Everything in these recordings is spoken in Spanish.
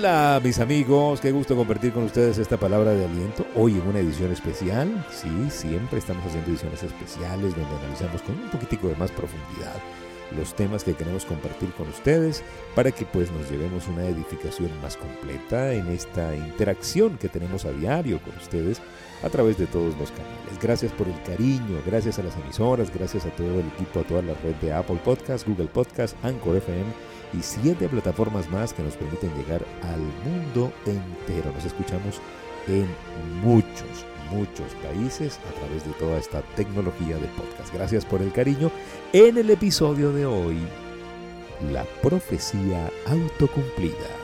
Hola mis amigos, qué gusto compartir con ustedes esta palabra de aliento. Hoy en una edición especial, sí, siempre estamos haciendo ediciones especiales donde analizamos con un poquitico de más profundidad los temas que queremos compartir con ustedes para que pues nos llevemos una edificación más completa en esta interacción que tenemos a diario con ustedes a través de todos los canales. Gracias por el cariño, gracias a las emisoras, gracias a todo el equipo, a toda la red de Apple Podcast, Google Podcast, Anchor FM y siete plataformas más que nos permiten llegar al mundo entero. Nos escuchamos en muchos, muchos países a través de toda esta tecnología de podcast. Gracias por el cariño. En el episodio de hoy, la profecía autocumplida.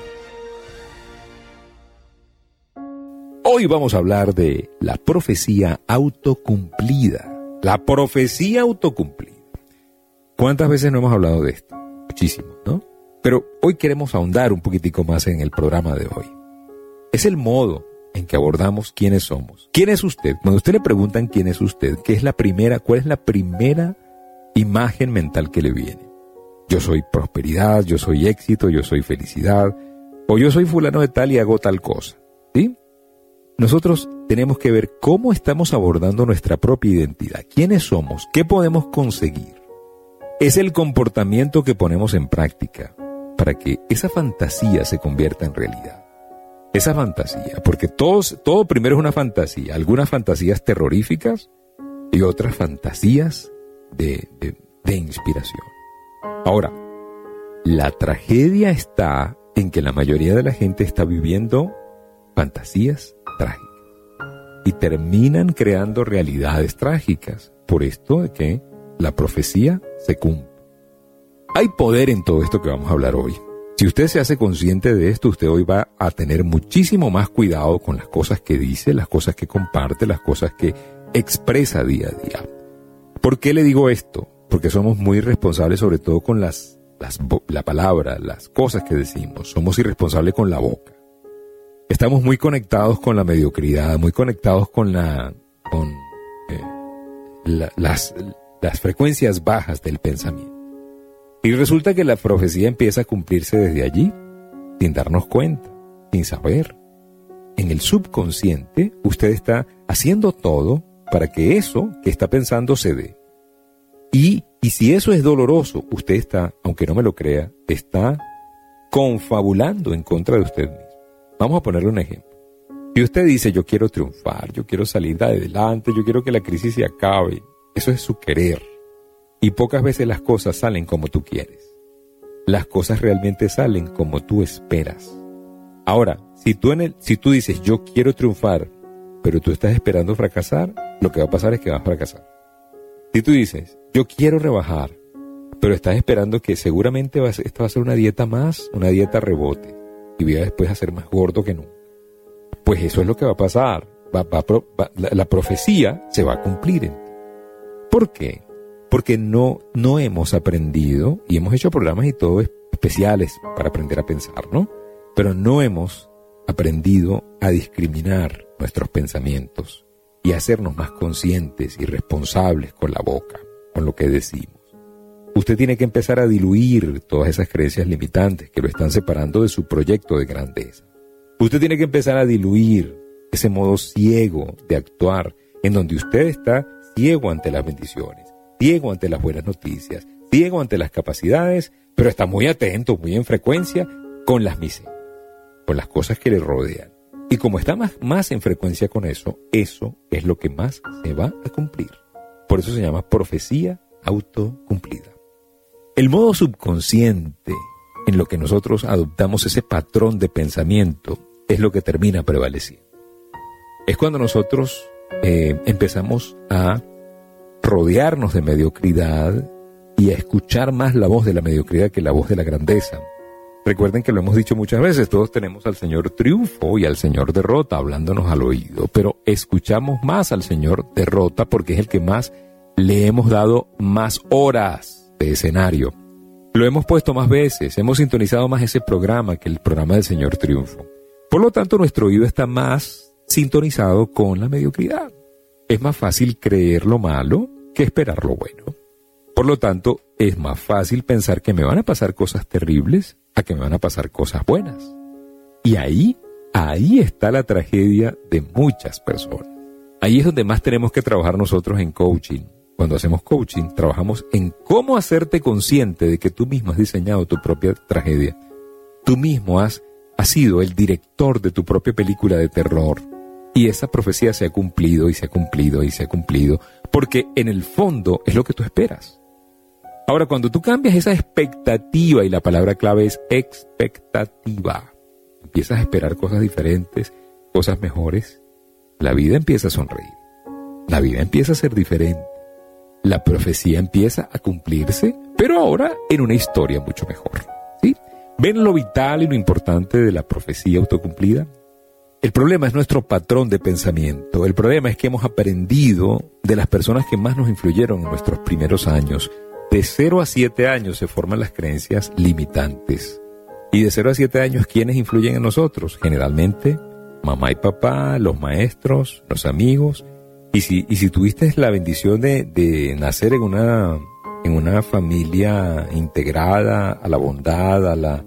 Hoy vamos a hablar de la profecía autocumplida. La profecía autocumplida. ¿Cuántas veces no hemos hablado de esto? Muchísimo, ¿no? Pero hoy queremos ahondar un poquitico más en el programa de hoy. Es el modo en que abordamos quiénes somos. ¿Quién es usted? Cuando usted le preguntan quién es usted, ¿qué es la primera, cuál es la primera imagen mental que le viene? Yo soy prosperidad, yo soy éxito, yo soy felicidad, o yo soy fulano de tal y hago tal cosa. ¿Sí? Nosotros tenemos que ver cómo estamos abordando nuestra propia identidad. ¿Quiénes somos? ¿Qué podemos conseguir? Es el comportamiento que ponemos en práctica para que esa fantasía se convierta en realidad esa fantasía, porque todos, todo primero es una fantasía, algunas fantasías terroríficas y otras fantasías de, de inspiración. Ahora, la tragedia está en que la mayoría de la gente está viviendo fantasías trágicas y terminan creando realidades trágicas por esto de que la profecía se cumple. Hay poder en todo esto que vamos a hablar hoy. Si usted se hace consciente de esto, usted hoy va a tener muchísimo más cuidado con las cosas que dice, las cosas que comparte, las cosas que expresa día a día. ¿Por qué le digo esto? Porque somos muy responsables sobre todo con las, la palabra, las cosas que decimos. Somos irresponsables con la boca. Estamos muy conectados con la mediocridad, muy conectados con la, con eh, las, las frecuencias bajas del pensamiento. Y resulta que la profecía empieza a cumplirse desde allí, sin darnos cuenta, sin saber. En el subconsciente, usted está haciendo todo para que eso que está pensando se dé. Y, y si eso es doloroso, usted está, aunque no me lo crea, está confabulando en contra de usted mismo. Vamos a ponerle un ejemplo. Si usted dice yo quiero triunfar, yo quiero salir de adelante, yo quiero que la crisis se acabe, eso es su querer. Y pocas veces las cosas salen como tú quieres. Las cosas realmente salen como tú esperas. Ahora, si tú, en el, si tú dices yo quiero triunfar, pero tú estás esperando fracasar, lo que va a pasar es que vas a fracasar. Si tú dices yo quiero rebajar, pero estás esperando que seguramente va esta va a ser una dieta más, una dieta rebote, y voy a después a ser más gordo que nunca. Pues eso es lo que va a pasar. la, la profecía se va a cumplir en ti. ¿Por qué? Porque no, no hemos aprendido, y hemos hecho programas y todo especiales para aprender a pensar, ¿no? Pero no hemos aprendido a discriminar nuestros pensamientos y hacernos más conscientes y responsables con la boca, con lo que decimos. Usted tiene que empezar a diluir todas esas creencias limitantes que lo están separando de su proyecto de grandeza. Usted tiene que empezar a diluir ese modo ciego de actuar en donde usted está ciego ante las bendiciones ciego ante las buenas noticias, ciego ante las capacidades, pero está muy atento, muy en frecuencia con las miserias, con las cosas que le rodean. Y como está más, más en frecuencia con eso, eso es lo que más se va a cumplir. Por eso se llama profecía autocumplida. El modo subconsciente en lo que nosotros adoptamos ese patrón de pensamiento es lo que termina prevaleciendo. Es cuando nosotros eh, empezamos a rodearnos de mediocridad y a escuchar más la voz de la mediocridad que la voz de la grandeza. Recuerden que lo hemos dicho muchas veces, todos tenemos al Señor triunfo y al Señor derrota hablándonos al oído, pero escuchamos más al Señor derrota porque es el que más le hemos dado más horas de escenario. Lo hemos puesto más veces, hemos sintonizado más ese programa que el programa del Señor triunfo. Por lo tanto, nuestro oído está más sintonizado con la mediocridad. Es más fácil creer lo malo que esperar lo bueno. Por lo tanto, es más fácil pensar que me van a pasar cosas terribles a que me van a pasar cosas buenas. Y ahí, ahí está la tragedia de muchas personas. Ahí es donde más tenemos que trabajar nosotros en coaching. Cuando hacemos coaching, trabajamos en cómo hacerte consciente de que tú mismo has diseñado tu propia tragedia. Tú mismo has, has sido el director de tu propia película de terror. Y esa profecía se ha cumplido y se ha cumplido y se ha cumplido, porque en el fondo es lo que tú esperas. Ahora, cuando tú cambias esa expectativa, y la palabra clave es expectativa, empiezas a esperar cosas diferentes, cosas mejores, la vida empieza a sonreír. La vida empieza a ser diferente. La profecía empieza a cumplirse, pero ahora en una historia mucho mejor. ¿sí? ¿Ven lo vital y lo importante de la profecía autocumplida? El problema es nuestro patrón de pensamiento. El problema es que hemos aprendido de las personas que más nos influyeron en nuestros primeros años. De 0 a 7 años se forman las creencias limitantes. Y de 0 a 7 años, ¿quiénes influyen en nosotros? Generalmente mamá y papá, los maestros, los amigos. Y si, y si tuviste la bendición de, nacer en una, familia integrada a la bondad, a, la,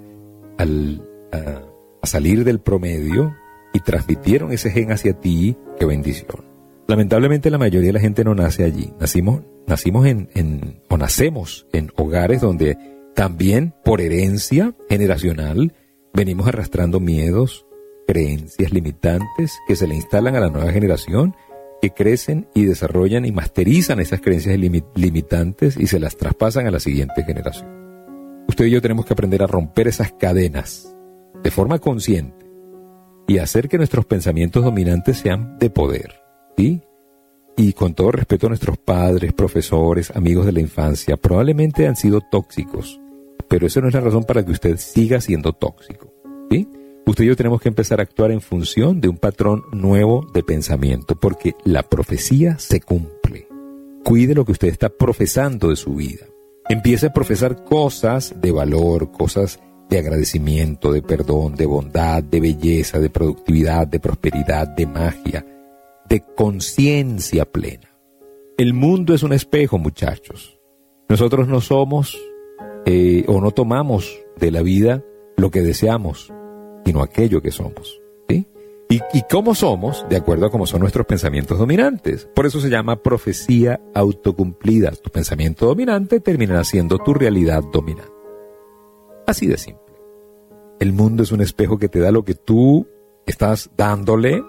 al, a, salir del promedio y transmitieron ese gen hacia ti, qué bendición. Lamentablemente la mayoría de la gente no nace allí. Nacimos, nacimos en, o nacemos en hogares donde también por herencia generacional venimos arrastrando miedos, creencias limitantes que se le instalan a la nueva generación, que crecen y desarrollan y masterizan esas creencias limitantes y se las traspasan a la siguiente generación. Usted y yo tenemos que aprender a romper esas cadenas de forma consciente y hacer que nuestros pensamientos dominantes sean de poder. ¿sí? Y con todo respeto a nuestros padres, profesores, amigos de la infancia, probablemente han sido tóxicos, pero eso no es la razón para que usted siga siendo tóxico. ¿sí? usted y yo tenemos que empezar a actuar en función de un patrón nuevo de pensamiento, porque la profecía se cumple. Cuide lo que usted está profesando de su vida. Empiece a profesar cosas de valor, cosas de agradecimiento, de perdón, de bondad, de belleza, de productividad, de prosperidad, de magia, de conciencia plena. El mundo es un espejo, muchachos. Nosotros no somos eh, o no tomamos de la vida lo que deseamos, sino aquello que somos. ¿sí? ¿Y, ¿Y cómo somos? De acuerdo a cómo son nuestros pensamientos dominantes. Por eso se llama profecía autocumplida. Tu pensamiento dominante terminará siendo tu realidad dominante. Así de simple. El mundo es un espejo que te da lo que tú estás dándole.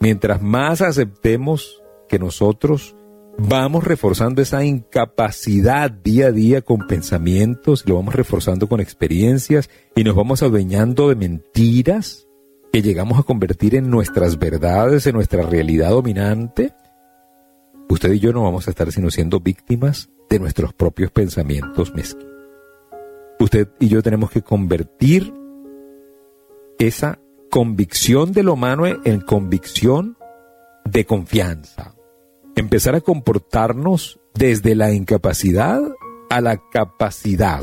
Mientras más aceptemos que nosotros vamos reforzando esa incapacidad día a día con pensamientos, lo vamos reforzando con experiencias y nos vamos adueñando de mentiras que llegamos a convertir en nuestras verdades, en nuestra realidad dominante, usted y yo no vamos a estar sino siendo víctimas de nuestros propios pensamientos mezquinos. Usted y yo tenemos que convertir esa convicción de lo humano en convicción de confianza empezar a comportarnos desde la incapacidad a la capacidad.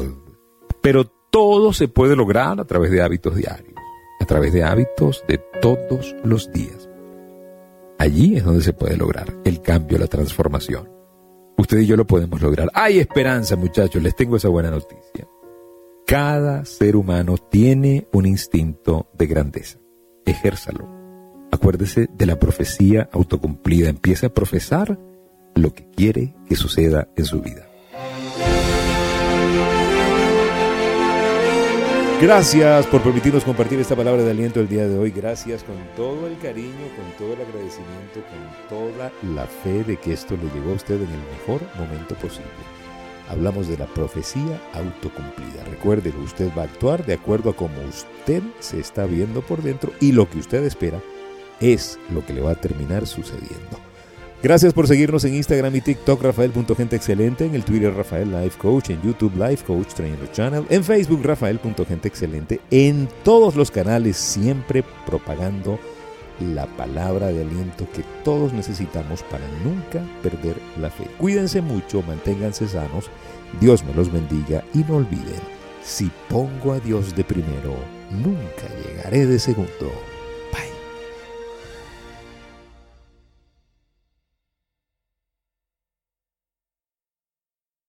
Pero todo se puede lograr a través de hábitos diarios, a través de hábitos de todos los días. Allí es donde se puede lograr el cambio, la transformación. Usted y yo lo podemos lograr. Hay esperanza, muchachos, les tengo esa buena noticia. Cada ser humano tiene un instinto de grandeza. Ejérzalo Acuérdese de la profecía autocumplida. Empiece a profesar lo que quiere que suceda en su vida. Gracias por permitirnos compartir esta palabra de aliento el día de hoy. Gracias con todo el cariño, con todo el agradecimiento, con toda la fe de que esto le llegó a usted en el mejor momento posible. Hablamos de la profecía autocumplida. Recuérdelo, usted va a actuar de acuerdo a cómo usted se está viendo por dentro y lo que usted espera es lo que le va a terminar sucediendo. Gracias por seguirnos en Instagram y TikTok, Rafael.genteexcelente, en el Twitter Rafael Life Coach, en YouTube Life Coach Trainer Channel, en Facebook Rafael.genteexcelente, en todos los canales siempre propagando la palabra de aliento que todos necesitamos para nunca perder la fe. Cuídense mucho, manténganse sanos, Dios me los bendiga y no olviden, si pongo a Dios de primero, nunca llegaré de segundo.